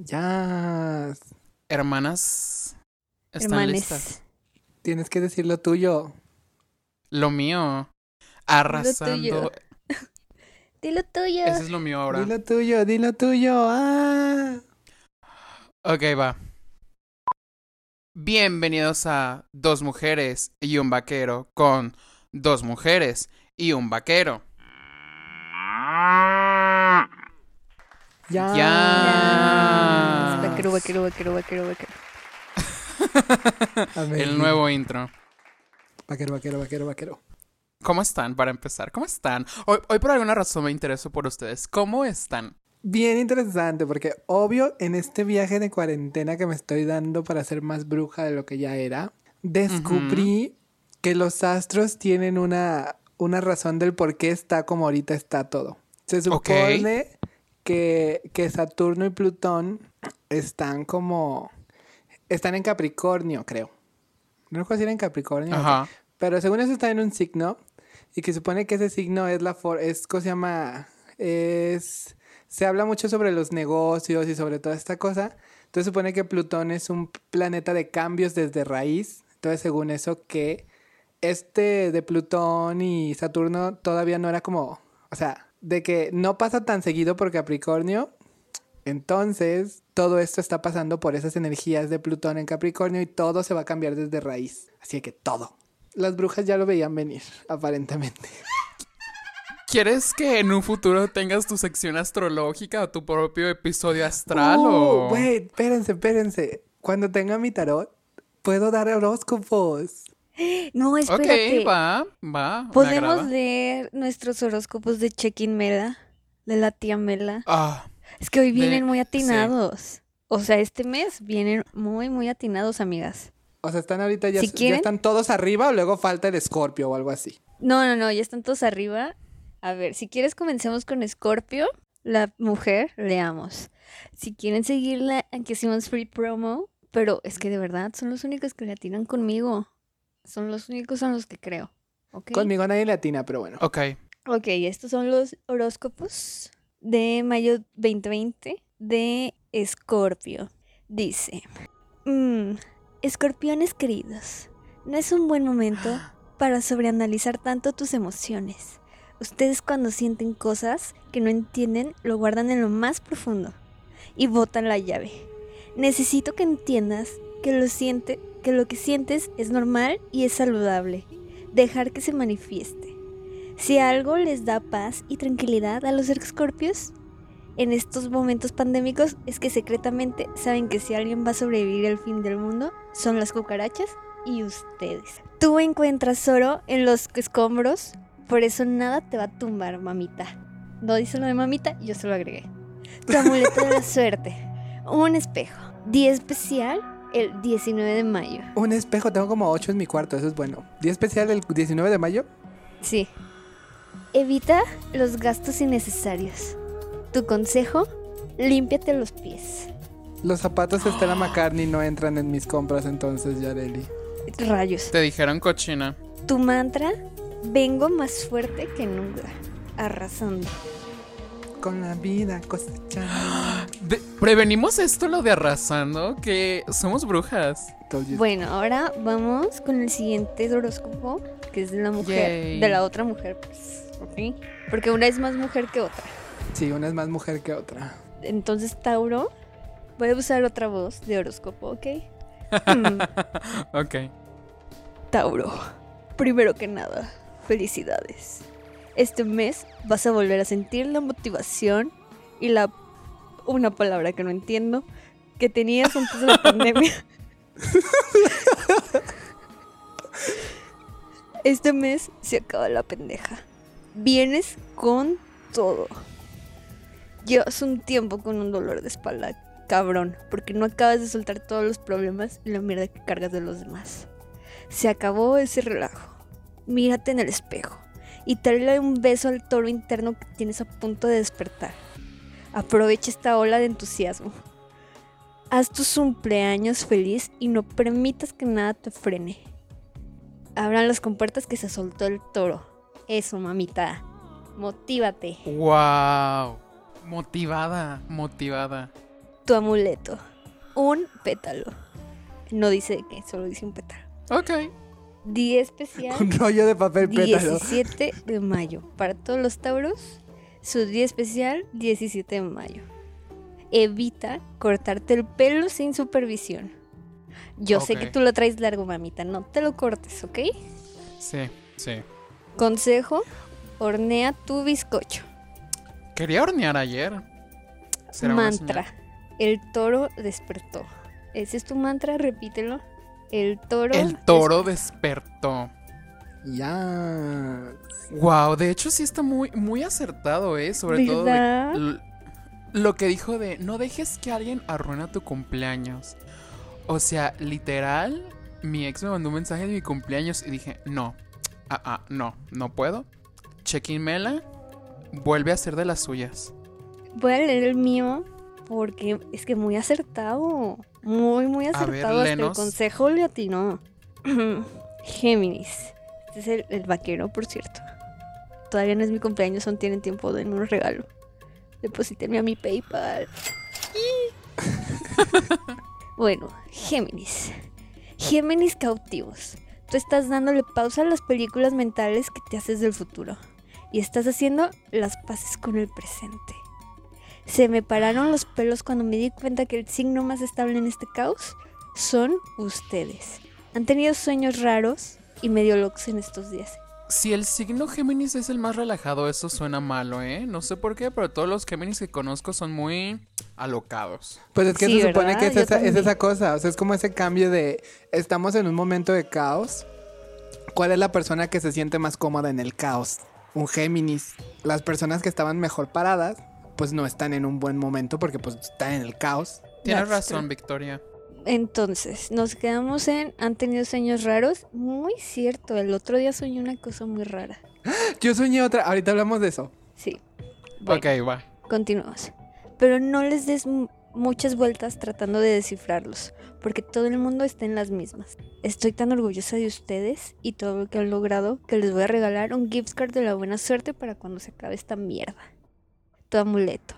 Ya. Hermanas, ¿están Hermanes. listas? Tienes que decir lo tuyo. Lo mío, arrasando. Dilo tuyo. Ese es lo mío ahora. Dilo tuyo, dilo tuyo. Ah. Ok, va. Bienvenidos a Dos Mujeres y un Vaquero con Dos Mujeres y un Vaquero. Ya. Ya. Vaquero, vaquero, vaquero, vaquero. El nuevo intro. Vaquero, vaquero, vaquero, vaquero. ¿Cómo están para empezar? ¿Cómo están? Hoy, hoy por alguna razón me intereso por ustedes. ¿Cómo están? Bien interesante, porque obvio en este viaje de cuarentena que me estoy dando para ser más bruja de lo que ya era, descubrí que los astros tienen una, una razón del por qué está como ahorita está todo. Se supone que, que Saturno y Plutón están como... Están en Capricornio, creo. No recuerdo si era en Capricornio. Ajá. Pero según eso está en un signo y que supone que ese signo es la for es ¿cómo se llama? Es se habla mucho sobre los negocios y sobre toda esta cosa. Entonces supone que Plutón es un planeta de cambios desde raíz. Entonces según eso que este de Plutón y Saturno todavía no era como, o sea, de que no pasa tan seguido por Capricornio. Entonces, todo esto está pasando por esas energías de Plutón en Capricornio y todo se va a cambiar desde raíz. Así que todo. Las brujas ya lo veían venir, aparentemente. ¿Quieres que en un futuro tengas tu sección astrológica o tu propio episodio astral Uh, o...? Wait, espérense, espérense. Cuando tenga mi tarot, puedo dar horóscopos. No, espérate. Ok, va, va. Podemos leer nuestros horóscopos de Check-in Mela, de la tía Mela. Ah, Es que hoy De- vienen muy sí. atinados. O sea, este mes vienen muy, muy atinados, amigas. O sea, están ahorita ya, Si ya están todos arriba o luego falta el escorpio o algo así. No, no, no, ya están todos arriba. A ver, si quieres comencemos con Scorpio, la mujer, leamos. Si quieren seguirla, aquí hicimos free promo, pero es que de verdad son los únicos que le atinan conmigo. Son los únicos en los que creo. Conmigo nadie latina, pero bueno. ok. Ok, estos son los horóscopos de mayo 2020 de Escorpio. Dice, "Mm, escorpiones queridos, no es un buen momento para sobreanalizar tanto tus emociones. Ustedes cuando sienten cosas que no entienden lo guardan en lo más profundo y botan la llave. Necesito que entiendas que lo siente, que lo que sientes es normal y es saludable. Dejar que se manifieste. Si algo les da paz y tranquilidad a los escorpios en estos momentos pandémicos es que secretamente saben que si alguien va a sobrevivir al fin del mundo son las cucarachas y ustedes. Tú encuentras oro en los escombros, por eso nada te va a tumbar, mamita. No dice lo de mamita, yo se lo agregué. Tu amuleto de la suerte, un espejo. Día especial el 19 de mayo. Un espejo, tengo como ocho en mi cuarto, eso es bueno. Día especial el 19 de mayo. Sí. Evita los gastos innecesarios. Tu consejo, límpiate los pies. Los zapatos de Stella McCartney no entran en mis compras entonces, Yareli. Rayos. Te dijeron cochina. Tu mantra, vengo más fuerte que nunca. Arrasando. Con la vida cosechando. De- prevenimos esto lo de arrasando, que somos brujas. Bueno, ahora vamos con el siguiente horóscopo, que es de la mujer, Yay. de la otra mujer, pues, ¿ok? Porque una es más mujer que otra. Sí, una es más mujer que otra. Entonces, Tauro, voy a usar otra voz de horóscopo, ¿ok? Mm, Ok. Tauro, primero que nada, felicidades. Este mes vas a volver a sentir la motivación y la una palabra que no entiendo que tenías antes de la pandemia. Este mes se acaba la pendeja. Vienes con todo. Llevas un tiempo con un dolor de espalda, cabrón, porque no acabas de soltar todos los problemas y la mierda que cargas de los demás. Se acabó ese relajo. Mírate en el espejo y dale un beso al toro interno que tienes a punto de despertar. Aprovecha esta ola de entusiasmo. Haz tu cumpleaños feliz y no permitas que nada te frene. Abran las compuertas que se soltó el toro. Eso, mamita. Motívate. Wow. Motivada, motivada. Tu amuleto. Un pétalo. No dice que, solo dice un pétalo. Ok. Día especial. Un rollo de papel pétalo. 17 de mayo. Para todos los tauros, su día especial, 17 de mayo. Evita cortarte el pelo sin supervisión. Yo sé que tú lo traes largo, mamita. No te lo cortes, ¿ok? Sí, sí. Consejo: hornea tu bizcocho. Quería hornear ayer. ¿Será una Mantra: el toro despertó. Ese es tu mantra, repítelo. El toro. El toro despertó. despertó. Ya. Wow, de hecho sí está muy, muy acertado, ¿eh? Sobre todo de- lo que dijo de no dejes que alguien arruina tu cumpleaños. O sea, literal, mi ex me mandó un mensaje de mi cumpleaños y dije, no, ah, ah, no, no puedo. Check-in Mela vuelve a ser de las suyas. Voy a leer el mío porque es que muy acertado. Muy, muy ver, acertado. Hasta el consejo le atinó. Géminis. Es el, el vaquero, por cierto. Todavía no es mi cumpleaños, aún tienen tiempo, denme un regalo. Deposítenme a mi PayPal. bueno, Géminis. Géminis cautivos. Tú estás dándole pausa a las películas mentales que te haces del futuro. Y estás haciendo las paces con el presente. Se me pararon los pelos cuando me di cuenta que el signo más estable en este caos son ustedes. Han tenido sueños raros y medio locos en estos días. Si el signo Géminis es el más relajado, eso suena malo, ¿eh? No sé por qué, pero todos los Géminis que conozco son muy alocados. Pues es que Sí, se supone ¿verdad? que es esa, es esa cosa. O sea, es como ese cambio de. Estamos en un momento de caos. ¿Cuál es la persona que se siente más cómoda en el caos? Un Géminis. Las personas que estaban mejor paradas, pues no están en un buen momento porque pues están en el caos. Tienes That's razón, true. Victoria. Entonces, nos quedamos en han tenido sueños raros. Muy cierto, el otro día soñé una cosa muy rara. Yo soñé otra. Ahorita hablamos de eso. Sí. Bueno, Ok, va. continuamos. Pero no les des mu- muchas vueltas tratando de descifrarlos, porque todo el mundo está en las mismas. Estoy tan orgullosa de ustedes y todo lo que han logrado que les voy a regalar un gift card de la buena suerte para cuando se acabe esta mierda. Tu amuleto.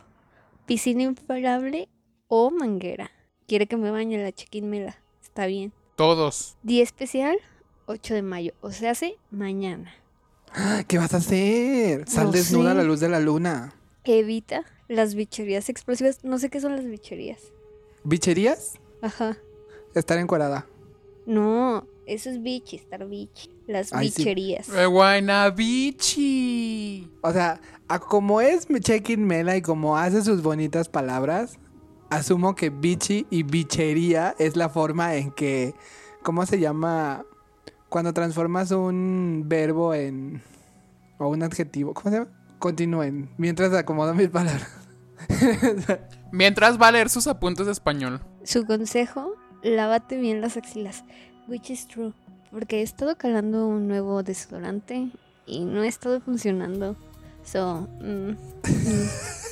Piscina imparable o manguera. Quiere que me bañe la chequín-mela. Está bien. Todos. Día especial, 8 de mayo. O sea, hace mañana. ¿Qué vas a hacer? Sal No desnuda a la luz de la luna. Evita las bicherías explosivas. No sé qué son las bicherías. ¿Bicherías? Ajá. Estar encuerada. No, eso es bichi, estar bichi. Las Ay, sí. bicherías. Eh, Guaynabichi. O sea, a como es Check-in Mela y como hace sus bonitas palabras, asumo que bichi y bichería es la forma en que, ¿cómo se llama? Cuando transformas un verbo en, o un adjetivo, ¿cómo se llama? Continúen, mientras acomodo mis palabras. Mientras va a leer sus apuntes de español. Su consejo, lávate bien las axilas. Which is true. Porque he estado calando un nuevo desodorante y no ha estado funcionando. So, mm, mm.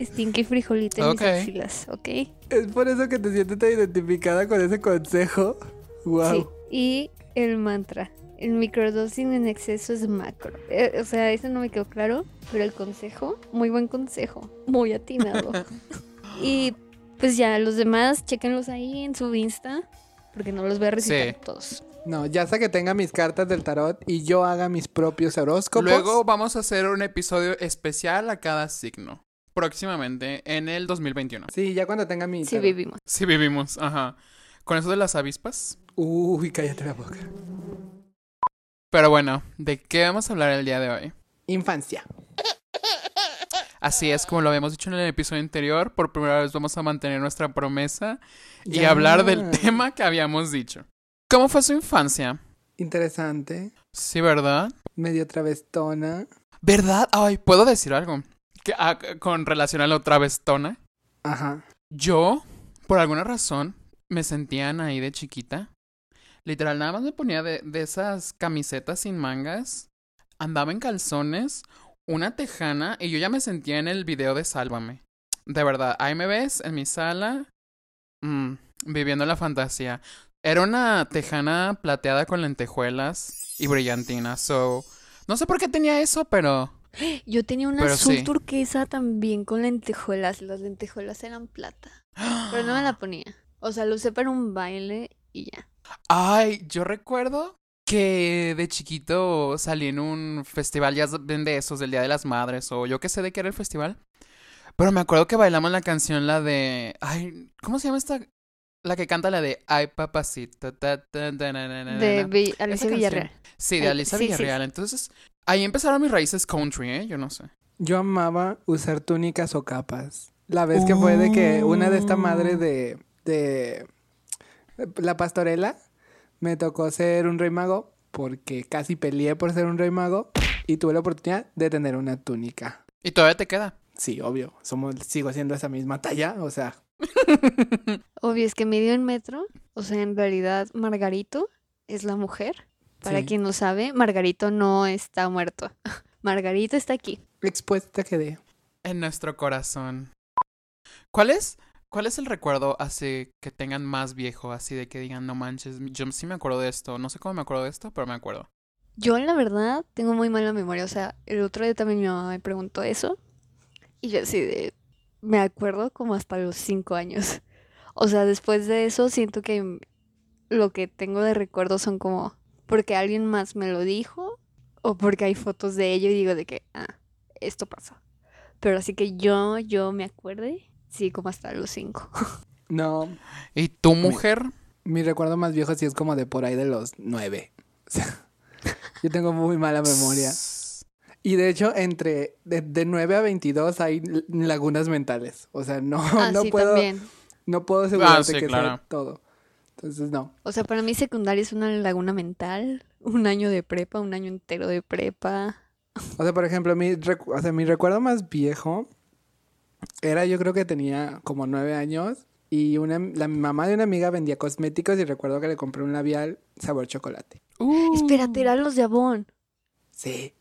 Stinky frijolito en Ok. mis axilas, ¿ok? Es por eso que te sientes tan identificada con ese consejo. Wow. Sí. Y el mantra. El microdosing en exceso es macro. Eh, o sea, eso no me quedó claro, pero el consejo, muy buen consejo, muy atinado. y pues ya, los demás, chequenlos ahí en su Insta, porque no los voy a recitar Sí. todos. No, ya hasta que tenga mis cartas del tarot y yo haga mis propios horóscopos. Luego vamos a hacer un episodio especial a cada signo. Próximamente, en el 2021. Sí, ya cuando tenga mi Sí, vivimos. Sí, vivimos, ajá. Con eso de las avispas. Uy, cállate la boca. Pero bueno, ¿de qué vamos a hablar el día de hoy? Infancia. Así es, como lo habíamos dicho en el episodio anterior, por primera vez vamos a mantener nuestra promesa y Ya. hablar del tema que habíamos dicho. ¿Cómo fue su infancia? Interesante. Sí, ¿verdad? Medio travestona. ¿Verdad? Ay, ¿puedo decir algo? Que, ah, con relación a la otra vez tona. Ajá. Yo, por alguna razón, me sentía ahí de chiquita. Literal, nada más me ponía de, de esas camisetas sin mangas. Andaba en calzones, una tejana, y yo ya me sentía en el video de Sálvame. De verdad, ahí me ves en mi sala, mm, viviendo la fantasía. Era una tejana plateada con lentejuelas y brillantina, so... No sé por qué tenía eso, pero... Yo tenía una Pero azul sí. turquesa también con lentejuelas. Las lentejuelas eran plata. Pero no me la ponía. O sea, lo usé para un baile y ya. Ay, yo recuerdo que de chiquito salí en un festival ya ven de esos del Día de las Madres o yo qué sé de qué era el festival. Pero me acuerdo que bailamos la canción la de ay, ¿cómo se llama esta? La que canta la de Ay papacito. ta, ta, ta, na, na, na, na, De Alicia. Villarreal. Sí, de Alicia sí, sí, Villarreal. Entonces, ahí empezaron mis raíces country, ¿eh? Yo no sé. Yo amaba usar túnicas o capas. La vez que fue de que una de esta madre de, de la pastorela me tocó ser un rey mago porque casi peleé por ser un rey mago y tuve la oportunidad de tener una túnica. ¿Y todavía te queda? Sí, obvio, somos, sigo siendo esa misma talla, o sea, Obvio, es que medio en metro. O sea, en realidad, Margarito es la mujer. Para Sí. quien no sabe, Margarito no está muerto. Margarito está aquí. expuesta quedé. En nuestro corazón. ¿Cuál es? ¿Cuál es el recuerdo así que tengan más viejo? Así de que digan, no manches, yo sí me acuerdo de esto. No sé cómo me acuerdo de esto, pero me acuerdo. Yo, la verdad, tengo muy mala memoria. O sea, el otro día también mi mamá me preguntó eso. Y yo así de... Me acuerdo como hasta los cinco años. O sea, después de eso siento que lo que tengo de recuerdo son como... Porque alguien más me lo dijo. O porque hay fotos de ello y digo de que... Ah, esto pasó. Pero así que yo, yo me acuerde. Sí, como hasta los cinco. No, ¿Y tu mujer? mi recuerdo más viejo sí es como de por ahí de los nueve. O sea, yo tengo muy mala memoria. Y de hecho, entre de, de 9 a 22 hay lagunas mentales. O sea, no, Ah, no sí, puedo, también. no puedo asegurarte Ah, sí, que sea claro. todo. Entonces, no. O sea, para mí secundaria es una laguna mental. Un año de prepa, un año entero de prepa. O sea, por ejemplo, mi, recu- o sea, mi recuerdo más viejo era, yo creo que tenía como nueve años y una, la mamá de una amiga vendía cosméticos y recuerdo que le compré un labial sabor chocolate. Uh. Espérate, eran los de Avon. Sí,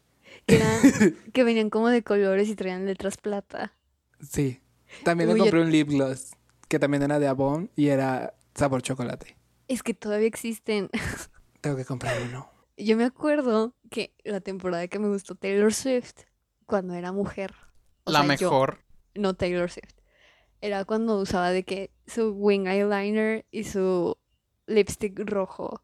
Que, eran- que venían como de colores y traían letras plata. sí. También Uy, le yo- compré un lip gloss que también era de Avon y era sabor chocolate. Es que todavía existen. Tengo que comprar uno. Yo me acuerdo que la temporada que me gustó Taylor Swift, cuando era mujer. o La sea, yo, mejor. no Taylor Swift. Era cuando usaba de que su wing eyeliner y su lipstick rojo.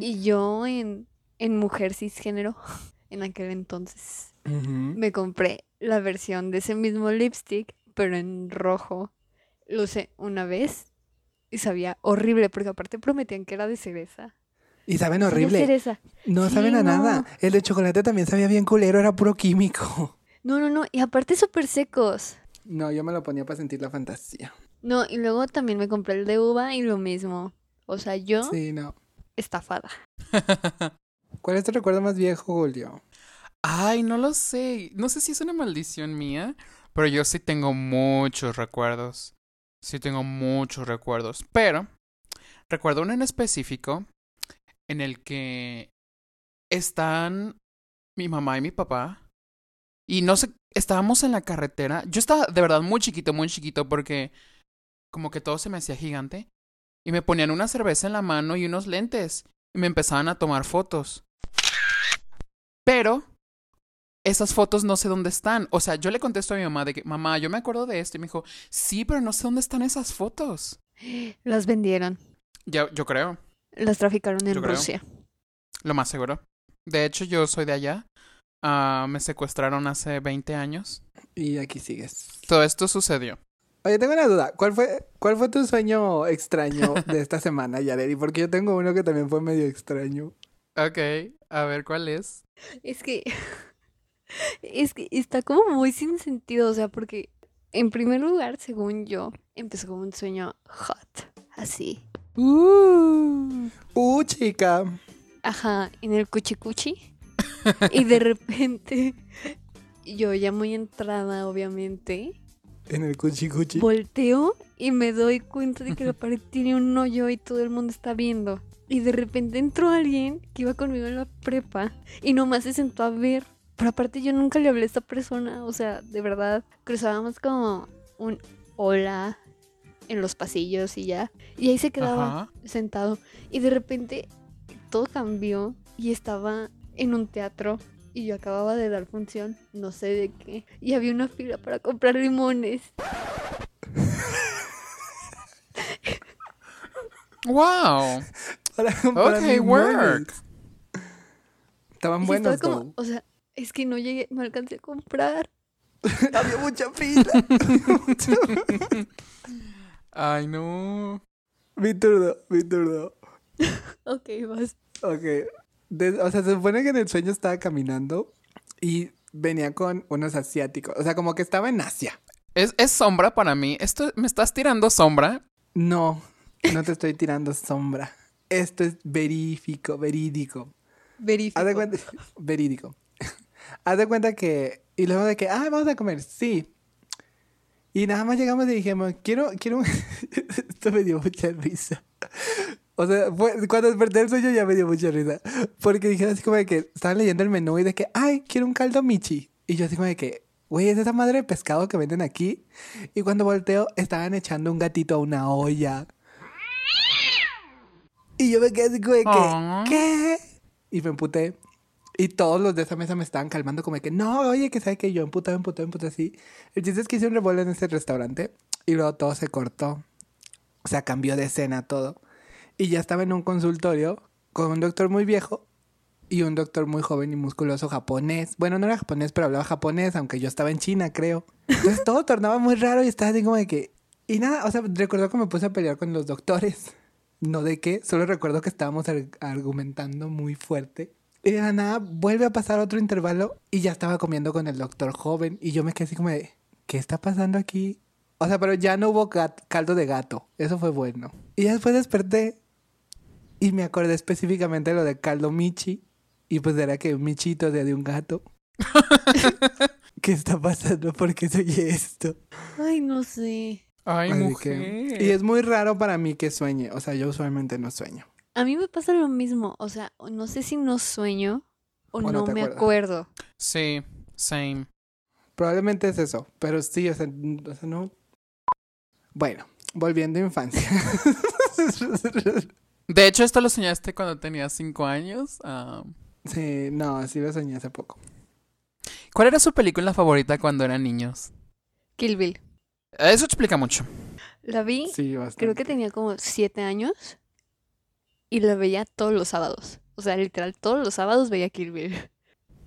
Y yo en, en mujer cisgénero, en aquel entonces, me compré la versión de ese mismo lipstick, pero en rojo. Lo usé una vez y sabía horrible, porque aparte prometían que era de cereza. Y saben horrible. cereza. No Sí, saben a nada. El de chocolate también sabía bien culero, era puro químico. No, no, no. Y aparte súper secos. No, yo me lo ponía para sentir la fantasía. No, y luego también me compré el de uva y lo mismo. O sea, yo Sí, no. estafada. ¿Cuál es tu recuerdo más viejo, Julio? Ay, no lo sé. No sé si es una maldición mía, pero yo sí tengo muchos recuerdos. Sí tengo muchos recuerdos. Pero recuerdo uno en específico en el que están mi mamá y mi papá. Y no sé, estábamos en la carretera. Yo estaba de verdad muy chiquito, muy chiquito, porque como que todo se me hacía gigante. Y me ponían una cerveza en la mano y unos lentes. Y me empezaban a tomar fotos. Pero esas fotos no sé dónde están. O sea, yo le contesto a mi mamá de que, mamá, yo me acuerdo de esto. Y me dijo, sí, pero no sé dónde están esas fotos. Las vendieron. Ya, yo creo, Las traficaron en Yo creo. Rusia. lo más seguro. De hecho, yo soy de allá. Ah, me secuestraron hace 20 años. Y aquí sigues. Todo esto sucedió. Oye, tengo una duda. ¿Cuál fue, cuál fue tu sueño extraño de esta semana, Yareli? Porque yo tengo uno que también fue medio extraño. Ok, a ver cuál es. Es que. Es que está como muy sin sentido. O sea, porque en primer lugar, según yo, empezó como un sueño hot. Así. Uh. Uh, chica. Ajá, en el cuchicuchi. y de repente, yo ya muy entrada, obviamente, En el cuchi cuchi. volteo y me doy cuenta de que la pared tiene un hoyo y todo el mundo está viendo. Y de repente entró alguien que iba conmigo en la prepa y nomás se sentó a ver. Pero aparte yo nunca le hablé a esta persona, o sea, de verdad, cruzábamos como un hola en los pasillos y ya. Y ahí se quedaba Ajá. sentado. Y de repente todo cambió y estaba en un teatro. Y yo acababa de dar función, no sé de qué. Y había una fila para comprar limones. Wow. para comprar Ok, mis work. Estaban Sí, buenos, estaba como, o sea, es que no llegué, no alcancé a comprar. Había mucha fila. Ay, no. mi turno, mi turno. Ok, vas. Ok. De- o sea, se supone que en el sueño estaba caminando y venía con unos asiáticos. O sea, como que estaba en Asia. ¿Es, es sombra para mí? ¿Esto, ¿Me estás tirando sombra? No, no te estoy tirando sombra. Esto es verífico, verídico. Verifico. Haz de cuenta, verídico. Haz de cuenta que, y luego de que, ah, vamos a comer, sí. Y nada más llegamos y dijimos, quiero, quiero, un-". esto me dio mucha risa. O sea, fue- cuando desperté del sueño ya me dio mucha risa. Porque dijeron así como de que estaban leyendo el menú y de que, ay, quiero un caldo michi. Y yo así como de que, güey, es esa madre de pescado que venden aquí. Y cuando volteo, estaban echando un gatito a una olla. Y yo me quedé así como de que. ¿qué? Y me emputé. Y todos los de esa mesa me estaban calmando como de que, no, oye, que sabe que yo emputé, emputé, emputé así. El chiste es que hice un revuelo en ese restaurante y luego todo se cortó. O sea, cambió de escena todo. Y ya estaba en un consultorio con un doctor muy viejo y un doctor muy joven y musculoso japonés. Bueno, no era japonés, pero hablaba japonés, aunque yo estaba en China, creo. Entonces todo tornaba muy raro y estaba así como de que... Y nada, o sea, recuerdo que me puse a pelear con los doctores. No de qué, solo recuerdo que estábamos ar- argumentando muy fuerte. Y de la nada vuelve a pasar otro intervalo y ya estaba comiendo con el doctor joven. Y yo me quedé así como de, ¿qué está pasando aquí? O sea, pero ya no hubo caldo de gato. Eso fue bueno. Y ya después desperté y me acordé específicamente de lo de caldo Michi. Y pues era que un Michito era de un gato. ¿Qué está pasando? ¿Por qué soy esto? Ay, no sé. Ay, Así mujer. que- y es muy raro para mí que sueñe. O sea, yo usualmente no sueño. A mí me pasa lo mismo. O sea, no sé si no sueño o, O no me acuerdo. Sí, same. Probablemente es eso. Pero sí, o sea, n- o sea, no. Bueno, volviendo a infancia. De hecho, esto lo soñaste cuando tenías cinco años. Sí, no, sí lo soñé hace poco. ¿Cuál era su película favorita cuando eran niños? Kill Bill. Eso explica mucho. La vi, Sí, bastante. creo que tenía como siete años y la veía todos los sábados. O sea, literal, todos los sábados veía Kill Bill.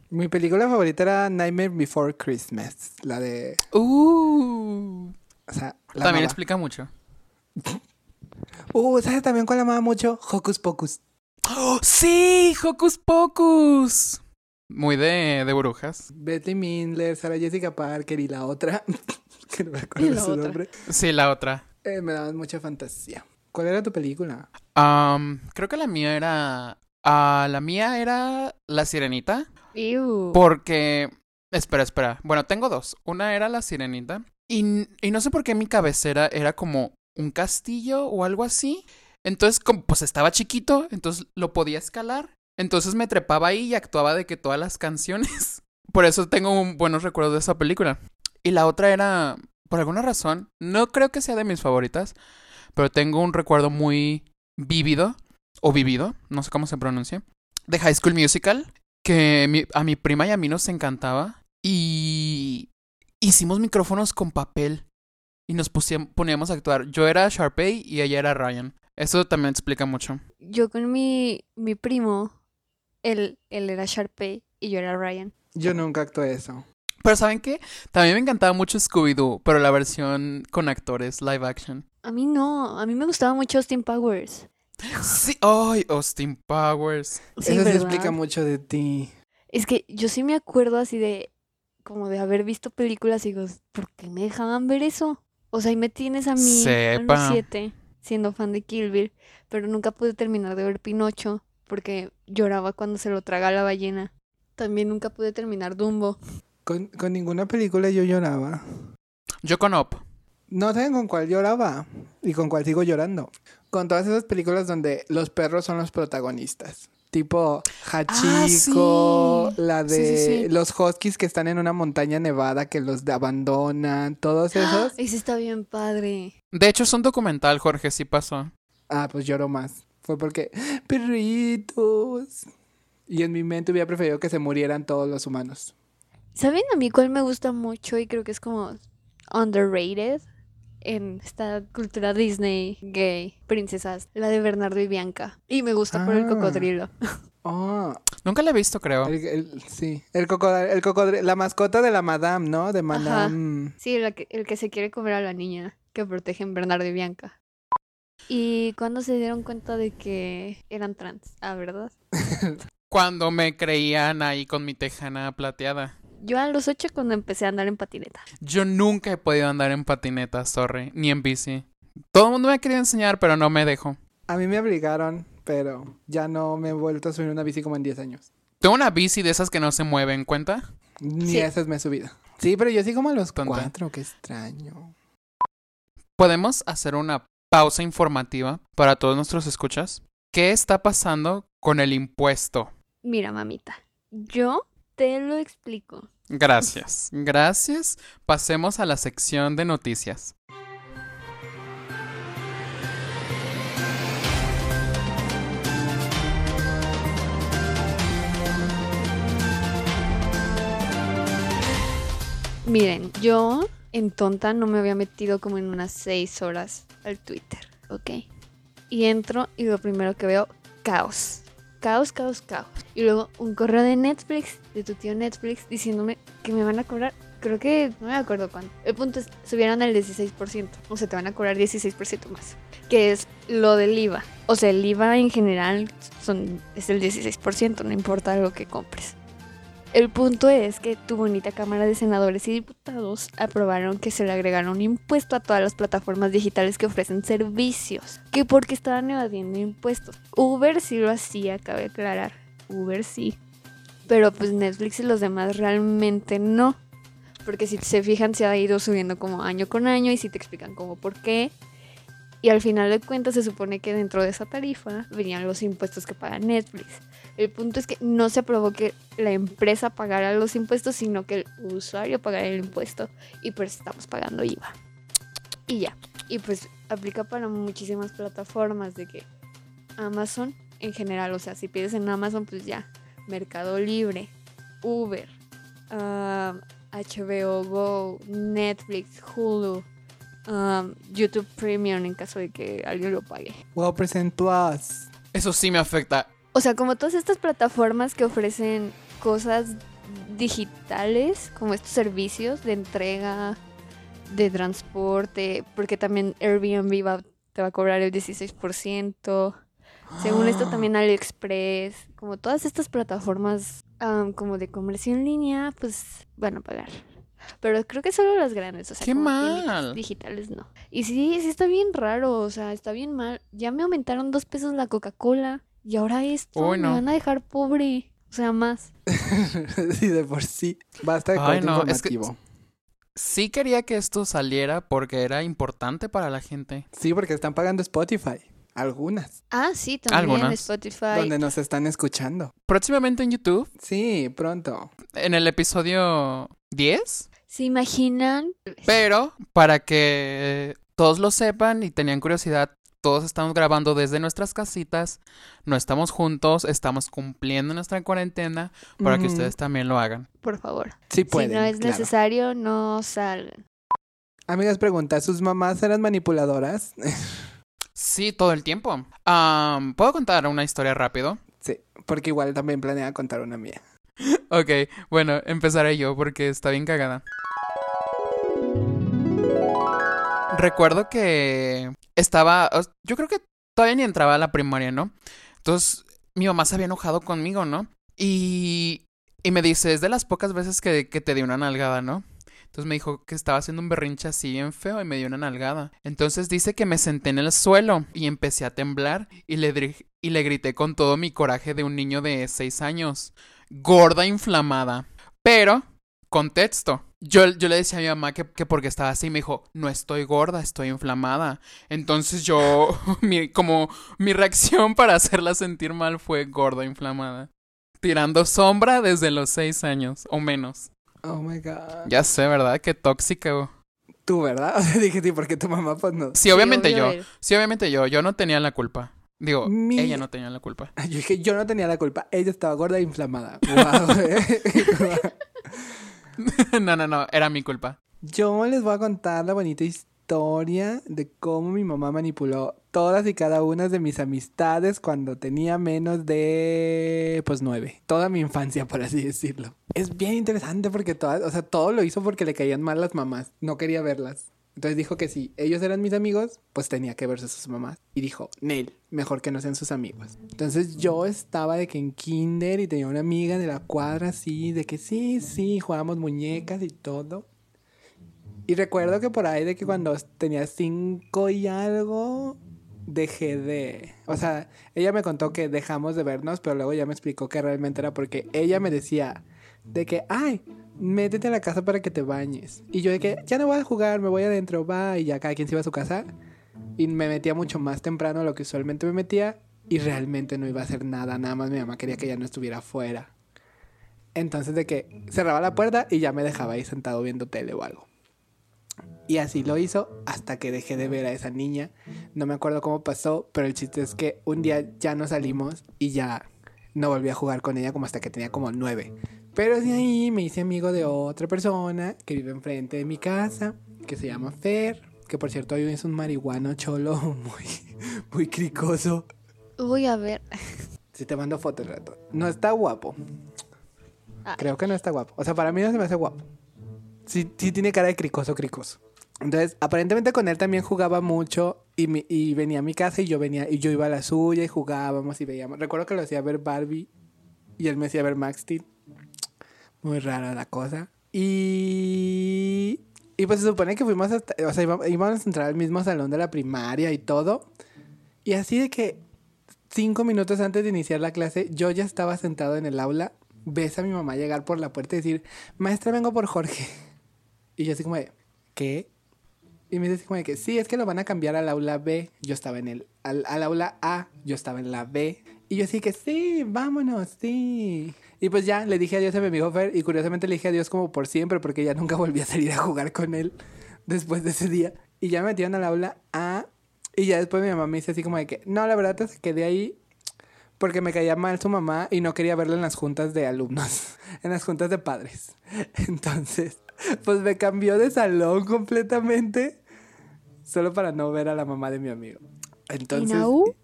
Mi película favorita era Nightmare Before Christmas. La de. Uh, O sea, la también explica mucho. Uh, ¿sabes también cuál amaba mucho? Hocus Pocus. ¡Oh, sí! ¡Hocus Pocus! Muy de, de brujas. Betty Mindler, Sarah Jessica Parker y la otra. que no me acuerdo de su otra. nombre. Sí, la otra. Eh, me daban mucha fantasía. ¿Cuál era tu película? Creo que la mía era. ah, la mía era La Sirenita. Ew. Porque. Espera, espera. Bueno, tengo dos. Una era La Sirenita. Y, y no sé por qué mi cabecera era como un castillo o algo así. Entonces, como, pues estaba chiquito, entonces lo podía escalar. Entonces me trepaba ahí y actuaba de que todas las canciones. Por eso tengo un- buenos recuerdos de esa película. Y la otra era, por alguna razón, no creo que sea de mis favoritas, pero tengo un recuerdo muy vívido, o vivido, no sé cómo se pronuncia, de High School Musical, que a mi prima y a mí nos encantaba. Y hicimos micrófonos con papel y nos poníamos a actuar. Yo era Sharpay y ella era Ryan. Eso también explica mucho. Yo con mi, mi primo, él, él era Sharpay y yo era Ryan. Yo nunca actué eso. Pero ¿saben qué? También me encantaba mucho Scooby-Doo, pero la versión con actores, live action. A mí no, a mí me gustaba mucho Austin Powers. Sí, ¡ay! Austin Powers. Sí, eso sí ¿verdad? explica mucho de ti. Es que yo sí me acuerdo así de, como de haber visto películas y digo, ¿por qué me dejaban ver eso? O sea, ahí me tienes a mí, a los siete, siendo fan de Kill Bill, pero nunca pude terminar de ver Pinocho porque lloraba cuando se lo traga la ballena. También nunca pude terminar Dumbo. Con, con ninguna película yo lloraba. Yo con Up. No saben con cuál lloraba y con cuál sigo llorando. Con todas esas películas donde los perros son los protagonistas. Tipo Hachiko, Ah, sí. la de sí, sí. los huskies que están en una montaña nevada que los abandonan, todos esos. Ese está bien padre. De hecho, es un documental, Jorge, sí pasó. Ah, pues lloro más. Fue porque, perritos. Y en mi mente hubiera preferido que se murieran todos los humanos. ¿Saben a mí cuál me gusta mucho y creo que es como underrated? En esta cultura Disney gay, princesas, la de Bernardo y Bianca. Y me gusta por el Ah. cocodrilo. Oh, Nunca la he visto, creo. el- el- sí. El cocodrilo, el cocodrilo, la mascota de la madame, ¿no? De madame. Sí, la que- el que se quiere comer a la niña que protegen Bernardo y Bianca. ¿Y cuando se dieron cuenta de que eran trans? Ah, ¿verdad? Cuando me creían ahí con mi tejana plateada. Yo a los ocho cuando empecé a andar en patineta. Yo nunca he podido andar en patineta, sorry, ni en bici. Todo el mundo me ha querido enseñar, pero no me dejo. A mí me obligaron, pero ya no me he vuelto a subir una bici como en 10 años. Tengo una bici de esas que no se mueven, ¿cuenta? Ni Sí. esas me he subido. Sí, pero yo sí como a los Tonta. cuatro, qué extraño. ¿Podemos hacer una pausa informativa para todos nuestros escuchas? ¿Qué está pasando con el impuesto? Mira, mamita, yo te lo explico. Gracias. Gracias. Pasemos a la sección de noticias. Miren, yo en tonta no me había metido como en unas seis horas al Twitter, ¿ok? Y entro y lo primero que veo, caos. Caos, caos, caos. Y luego un correo de Netflix, de tu tío Netflix, diciéndome que me van a cobrar, creo que no me acuerdo cuánto. El punto es, subieron el 16%, o sea, te van a cobrar 16% más, que es lo del IVA. O sea, el IVA en general son, es el 16%, no importa lo que compres. El punto es que tu bonita Cámara de Senadores y Diputados aprobaron que se le agregara un impuesto a todas las plataformas digitales que ofrecen servicios, que porque estaban evadiendo impuestos. Uber sí lo hacía, cabe aclarar. Uber sí. Pero pues Netflix y los demás realmente no. Porque si se fijan se ha ido subiendo como año con año y si te explican como por qué. Y al final de cuentas se supone que dentro de esa tarifa venían los impuestos que paga Netflix. El punto es que no se aprobó que la empresa pagara los impuestos, sino que el usuario pagara el impuesto. Y pues estamos pagando IVA. Y ya. Y pues aplica para muchísimas plataformas de que Amazon en general, o sea, si pides en Amazon, pues ya. Mercado Libre, Uber, HBO Go, Netflix, Hulu, ah, YouTube Premium en caso de que alguien lo pague. Wow, Present Plus. Eso sí me afecta. O sea, como todas estas plataformas que ofrecen cosas digitales, como estos servicios de entrega, de transporte, porque también Airbnb va, te va a cobrar el 16%. Según esto también AliExpress, como todas estas plataformas am, como de comercio en línea, pues van a pagar. Pero creo que solo las grandes, o sea, ¡Qué como mal! digitales no. Y sí, sí está bien raro, o sea, está bien mal. Ya me aumentaron dos pesos la Coca-Cola y ahora esto Uy, me van a dejar pobre, o sea, más. sí, de por sí. Basta de Ay, no, es que- informativo. Sí quería que esto saliera porque era importante para la gente. Sí, porque están pagando Spotify. Algunas. Ah, sí, también Algunas. Spotify. Donde nos están escuchando. Próximamente en YouTube, Sí, pronto. en el episodio 10. ¿Se imaginan? Pero para que todos lo sepan y tenían curiosidad, todos estamos grabando desde nuestras casitas, no estamos juntos, estamos cumpliendo nuestra cuarentena para que ustedes también lo hagan. Por favor. Sí pueden, si no es claro. necesario, no salgan. Amigas, pregunta, ¿sus mamás eran manipuladoras? Sí, todo el tiempo. ¿Puedo contar una historia rápido? sí, porque igual también planea contar una mía. Ok, bueno, empezaré yo porque está bien cagada. Recuerdo que estaba, yo creo que todavía ni entraba a la primaria, ¿no? Entonces, mi mamá se había enojado conmigo, ¿no? Y, y me dice, es de las pocas veces que, que te di una nalgada, ¿no? Entonces me dijo que estaba haciendo un berrinche así bien feo y me dio una nalgada. Entonces dice que me senté en el suelo y empecé a temblar y le, y le grité con todo mi coraje de un niño de 6 años. Gorda inflamada. Pero, contexto. Yo, yo le decía a mi mamá que, que porque estaba así, me dijo, no estoy gorda, estoy inflamada. Entonces yo, mi, como mi reacción para hacerla sentir mal fue gorda inflamada. Tirando sombra desde los 6 años o menos. Oh my god. Ya sé, ¿verdad? Qué tóxico. Tú, ¿verdad? O sea, dije, sí, porque tu mamá, pues no. Sí, obviamente yo. Sí, obviamente yo. Yo no tenía la culpa. Digo, Mi- ella no tenía la culpa. Yo dije, yo no tenía la culpa. Ella estaba gorda e inflamada. Guau, eh. no, no, no. Era mi culpa. Yo les voy a contar la bonita historia. de cómo mi mamá manipuló todas y cada una de mis amistades cuando tenía menos de, pues, nueve. Toda mi infancia, por así decirlo. Es bien interesante porque todas, o sea, todo lo hizo porque le caían mal las mamás. No quería verlas. Entonces dijo que si ellos eran mis amigos, pues tenía que verse a sus mamás. Y dijo, Nel, mejor que no sean sus amigos. Entonces yo estaba de que en kinder y tenía una amiga de la cuadra así, de que sí, sí, jugábamos muñecas y todo. Y recuerdo que por ahí de que cuando tenía cinco y algo, dejé de... O sea, ella me contó que dejamos de vernos, pero luego ya me explicó que realmente era porque ella me decía de que, ay, métete a la casa para que te bañes. Y yo de que, ya no voy a jugar, me voy adentro, va, y ya cada quien se iba a su casa. Y me metía mucho más temprano de lo que usualmente me metía. Y realmente no iba a hacer nada, nada más mi mamá quería que ya no estuviera afuera. Entonces de que cerraba la puerta y ya me dejaba ahí sentado viendo tele o algo. Y así lo hizo hasta que dejé de ver a esa niña. No me acuerdo cómo pasó, pero el chiste es que un día ya no salimos y ya no volví a jugar con ella como hasta que tenía como nueve. Pero de ahí me hice amigo de otra persona que vive enfrente de mi casa, que se llama Fer, que por cierto hoy es un marihuano cholo muy, muy cricoso. Voy a ver. Si te mando fotos, rato. No está guapo. Ay. Creo que no está guapo. O sea, para mí no se me hace guapo. Sí, sí tiene cara de cricoso, cricoso. Entonces, aparentemente con él también jugaba mucho y, mi- y venía a mi casa y yo venía y yo iba a la suya y jugábamos y veíamos. Recuerdo que lo hacía ver Barbie y él me hacía ver Max Steel. Muy rara la cosa. Y y pues se supone que fuimos hasta, o sea, íbamos, a entrar al mismo salón de la primaria y todo. Y así de que cinco minutos antes de iniciar la clase, yo ya estaba sentado en el aula. Ves a mi mamá llegar por la puerta y decir, maestra, vengo por Jorge. Y yo así como de, ¿qué? Y me dice así como de que sí, es que lo van a cambiar al aula B. Yo estaba en el, al, al aula A, yo estaba en la B. Y yo así que sí, vámonos, sí. Y pues ya le dije adiós a mi amigo Fer y curiosamente le dije adiós como por siempre porque ya nunca volví a salir a jugar con él después de ese día. Y ya me metieron al aula A y ya después mi mamá me dice así como de que, no, la verdad es que quedé ahí porque me caía mal su mamá y no quería verla en las juntas de alumnos, en las juntas de padres. Entonces, pues me cambió de salón completamente solo para no ver a la mamá de mi amigo. Entonces, Naú?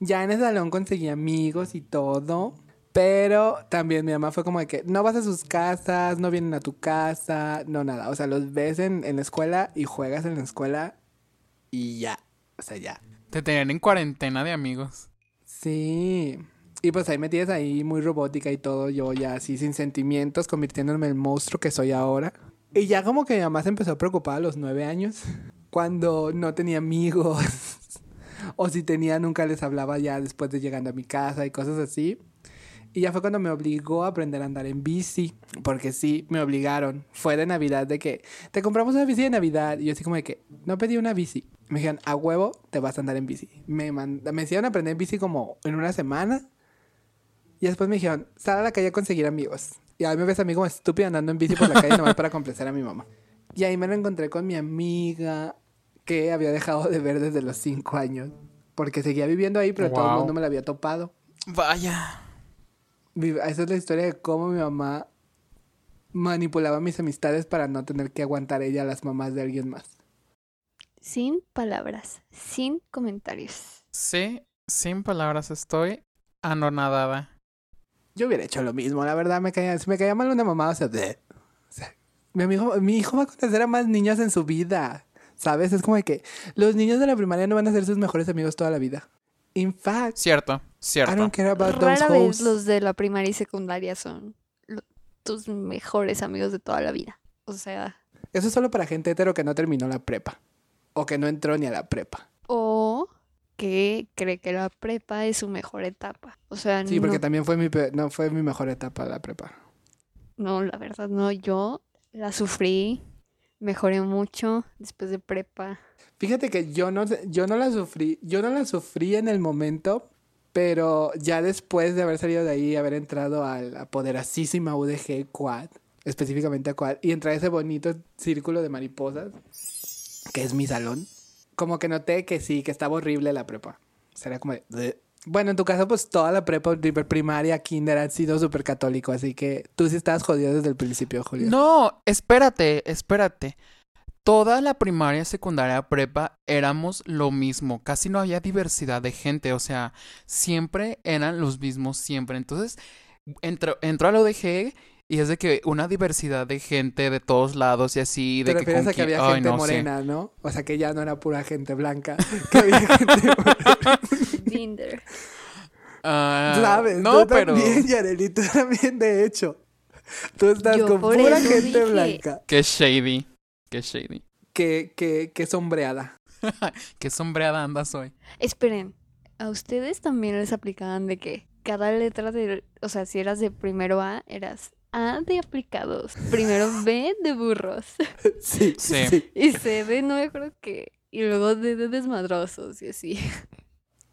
ya en el salón conseguí amigos y todo. Pero también mi mamá fue como de que no vas a sus casas, no vienen a tu casa, no nada. O sea, los ves en, en la escuela y juegas en la escuela y ya. O sea, ya. Te tenían en cuarentena de amigos. Sí. Y pues ahí me tienes ahí muy robótica y todo, yo ya así sin sentimientos, convirtiéndome en el monstruo que soy ahora. Y ya como que mi mamá se empezó a preocupar a los nueve años, cuando no tenía amigos, o si tenía nunca les hablaba ya después de llegando a mi casa y cosas así. Y ya fue cuando me obligó a aprender a andar en bici, porque sí, me obligaron. Fue de Navidad de que te compramos una bici de Navidad. Y yo así como de que no pedí una bici. Me dijeron, a huevo, te vas a andar en bici. Me, mand- me hicieron aprender en bici como en una semana. Y después me dijeron, sal a la calle a conseguir amigos. Y ahí me ves a mí como estúpida andando en bici por la calle nomás para complacer a mi mamá. Y ahí me lo encontré con mi amiga que había dejado de ver desde los cinco años. Porque seguía viviendo ahí, pero todo el Wow. mundo me la había topado. Vaya. Esa es la historia de cómo mi mamá manipulaba mis amistades para no tener que aguantar ella a las mamás de alguien más. Sin palabras, sin comentarios. Sí, sin palabras, estoy anonadada. Yo hubiera hecho lo mismo, la verdad, me caía, si me caía mal una mamá, o sea, bleh. O sea, mi, amigo, mi hijo va a conocer a más niños en su vida, ¿sabes? Es como de que los niños de la primaria no van a ser sus mejores amigos toda la vida. In fact, Cierto, I cierto. don't care about those Rara vez los de la primaria y secundaria son tus mejores amigos de toda la vida. O sea, Eso es solo para gente hetero que no terminó la prepa. O que no entró ni a la prepa. o que cree que la prepa es su mejor etapa. O sea, Sí, porque también fue mi, pe- no fue mi mejor etapa la prepa. no, la verdad no, yo la sufrí, mejoré mucho después de prepa. Fíjate que yo no, yo no la sufrí, yo no la sufrí en el momento, pero ya después de haber salido de ahí, haber entrado a la poderosísima UDG Quad, específicamente a Quad, y entrar a ese bonito círculo de mariposas, que es mi salón, como que noté que sí, que estaba horrible la prepa. Sería como de... Bueno, en tu caso, pues toda la prepa, pri- primaria, kinder, han sido súper católico, así que tú sí estabas jodido desde el principio, Julio. No, espérate, espérate. Toda la primaria, secundaria, prepa éramos lo mismo. Casi no había diversidad de gente. O sea, siempre eran los mismos, siempre. Entonces, entro, entro a la ODG y es de que una diversidad de gente de todos lados y así. De Te que refieres con a que había Ay, gente no morena, ¿no? O sea, que ya no era pura gente blanca. Que había gente morena. Binder. Ah, ¿Sabes? No, tú pero. también, Yareli, tú también, de hecho. Tú estás Yo con pura gente dije. blanca. Qué shady. Qué shady. Que, que, que sombreada. Qué sombreada andas hoy. Esperen, ¿a ustedes también les aplicaban de que cada letra de, o sea, si eras de primero A, eras A de aplicados, primero B de burros Sí, Sí. sí. y C de no me acuerdo qué, y luego D de desmadrosos y así.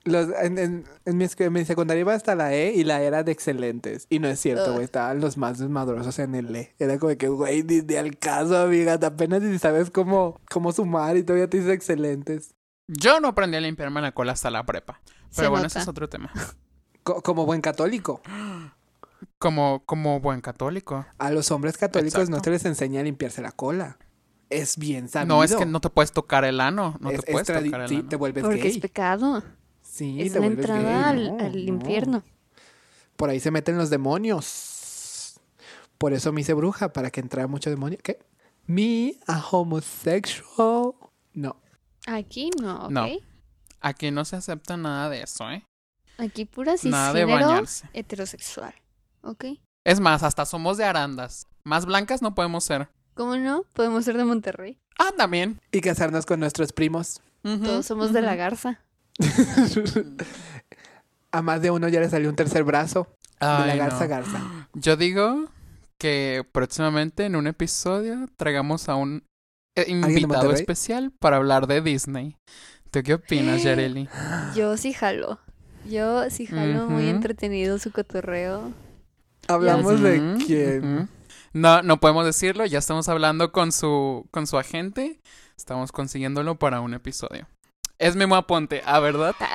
Los, en, en, en mi, en mi secundaria iba hasta la E y la E era de excelentes. Y no es cierto, güey. Estaban los más desmadrosos en el E. Era como que, güey, ni, ni al caso, amiga. Apenas si sabes cómo, cómo sumar y todavía te dices excelentes. Yo no aprendí a limpiarme la cola hasta la prepa. Pero Se bueno, nota. ese es otro tema. Co- como buen católico. Como, como buen católico. A los hombres católicos no se les enseña a limpiarse la cola. Es bien sabido. No, es que no te puedes tocar el ano. No Es- te es puedes tocar el Sí, ano. te vuelves Porque es pecado, Sí, es te vuelves entrada gay. al, No, al no. infierno. Por ahí se meten los demonios. Por eso me hice bruja, para que entrara mucho demonio. ¿Qué? Me, a homosexual. No. Aquí no, ¿ok? No. Aquí no se acepta nada de eso, ¿eh? Aquí pura Nada de bañarse. heterosexual, ¿ok? Es más, hasta somos de arandas. Más blancas no podemos ser. ¿Cómo no? Podemos ser de Monterrey. Ah, también. Y casarnos con nuestros primos. Todos somos de la garza. A más de uno ya le salió un tercer brazo. de la garza no. garza. Yo digo que próximamente en un episodio traigamos a un eh, invitado especial para hablar de Disney. ¿Tú qué opinas, Yareli? Yo sí jalo. Yo sí jalo muy entretenido su cotorreo. Hablamos de quién. No, no podemos decirlo, ya estamos hablando con su, con su agente. Estamos consiguiéndolo para un episodio. Es Memo Aponte, ¿ah, verdad?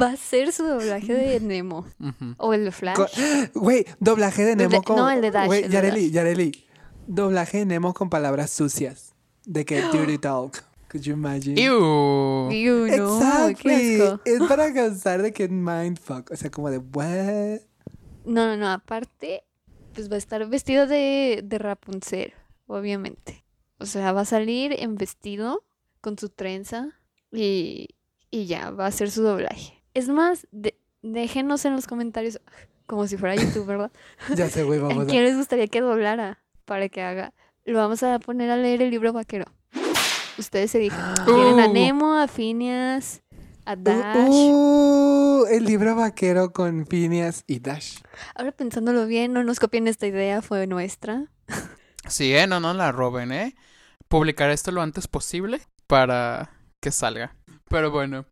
Va a ser su doblaje de Nemo. O el de Flash. Güey, doblaje de Nemo con. no, el de Dash, Güey, Yareli, Yareli. Doblaje de Nemo con palabras sucias. De que dirty talk. Could you imagine? Ew. Ew, no, Exactly. qué asco. Es para causar de que mindfuck. O sea, como de what? No, no, no. Aparte, pues va a estar vestido de, de Rapunzel, obviamente. O sea, va a salir en vestido con su trenza y, y ya, va a hacer su doblaje. Es más, de- déjenos en los comentarios, como si fuera YouTube, ¿verdad? Ya sé, güey, ¿A vamos a. quién les gustaría que doblara para que haga? Lo vamos a poner a leer el libro vaquero. Ustedes se dijeron. Tienen a Uh. Nemo, a Phineas, a Dash. Uh, uh, el libro vaquero con Phineas y Dash. Ahora pensándolo bien, no nos copien esta idea, fue nuestra. Sí, eh, no, no la roben, ¿eh? Publicar esto lo antes posible para que salga. Pero bueno,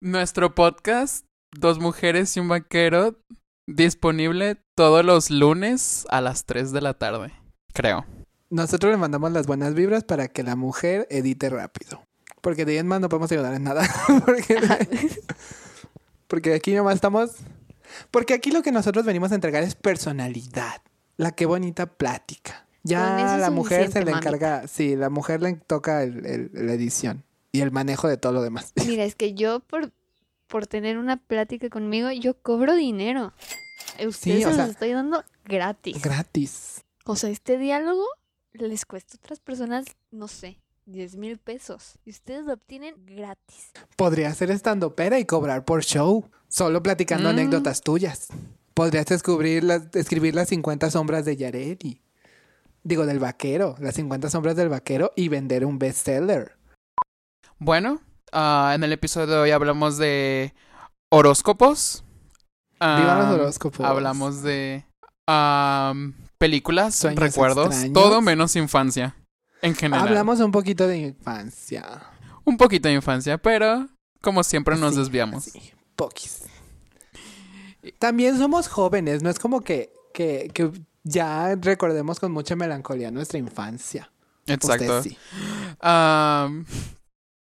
nuestro podcast, Dos Mujeres y un Vaquero, disponible todos los lunes a las 3 de la tarde, creo. Nosotros le mandamos las buenas vibras para que la mujer edite rápido. Porque de ahí más no podemos ayudar en nada. porque, porque aquí nomás estamos. Porque aquí lo que nosotros venimos a entregar es personalidad. La que bonita plática. Ya la mujer se le mamita. encarga. Sí, la mujer le toca el- el- la edición y el manejo de todo lo demás. Mira, es que yo por, por tener una plática conmigo, yo cobro dinero. A Ustedes o se sea- los estoy dando gratis. Gratis. O sea, este diálogo les cuesta a otras personas, no sé, 10 mil pesos. Y ustedes lo obtienen gratis. Podrías ser estando pera y cobrar por show. Solo platicando Mm. anécdotas tuyas. Podrías descubrir las, escribir las 50 sombras de Yareli. Digo, del vaquero. Las 50 sombras del vaquero y vender un bestseller. Bueno, ah, en el episodio de hoy hablamos de horóscopos. Viva los Ah, horóscopos. Hablamos de películas, Sueños recuerdos, extraños. todo menos infancia. En general. Hablamos un poquito de infancia. un poquito de infancia, pero como siempre nos desviamos. así, poquis. También somos jóvenes. No es como que, que, que ya recordemos con mucha melancolía nuestra infancia. Exacto. Sí. Am,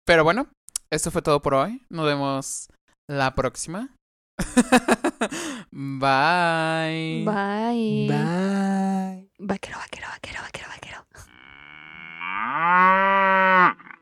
pero bueno, esto fue todo por hoy. Nos vemos la próxima. Bye. Bye. Bye. Vaquero, vaquero, vaquero, vaquero, vaquero.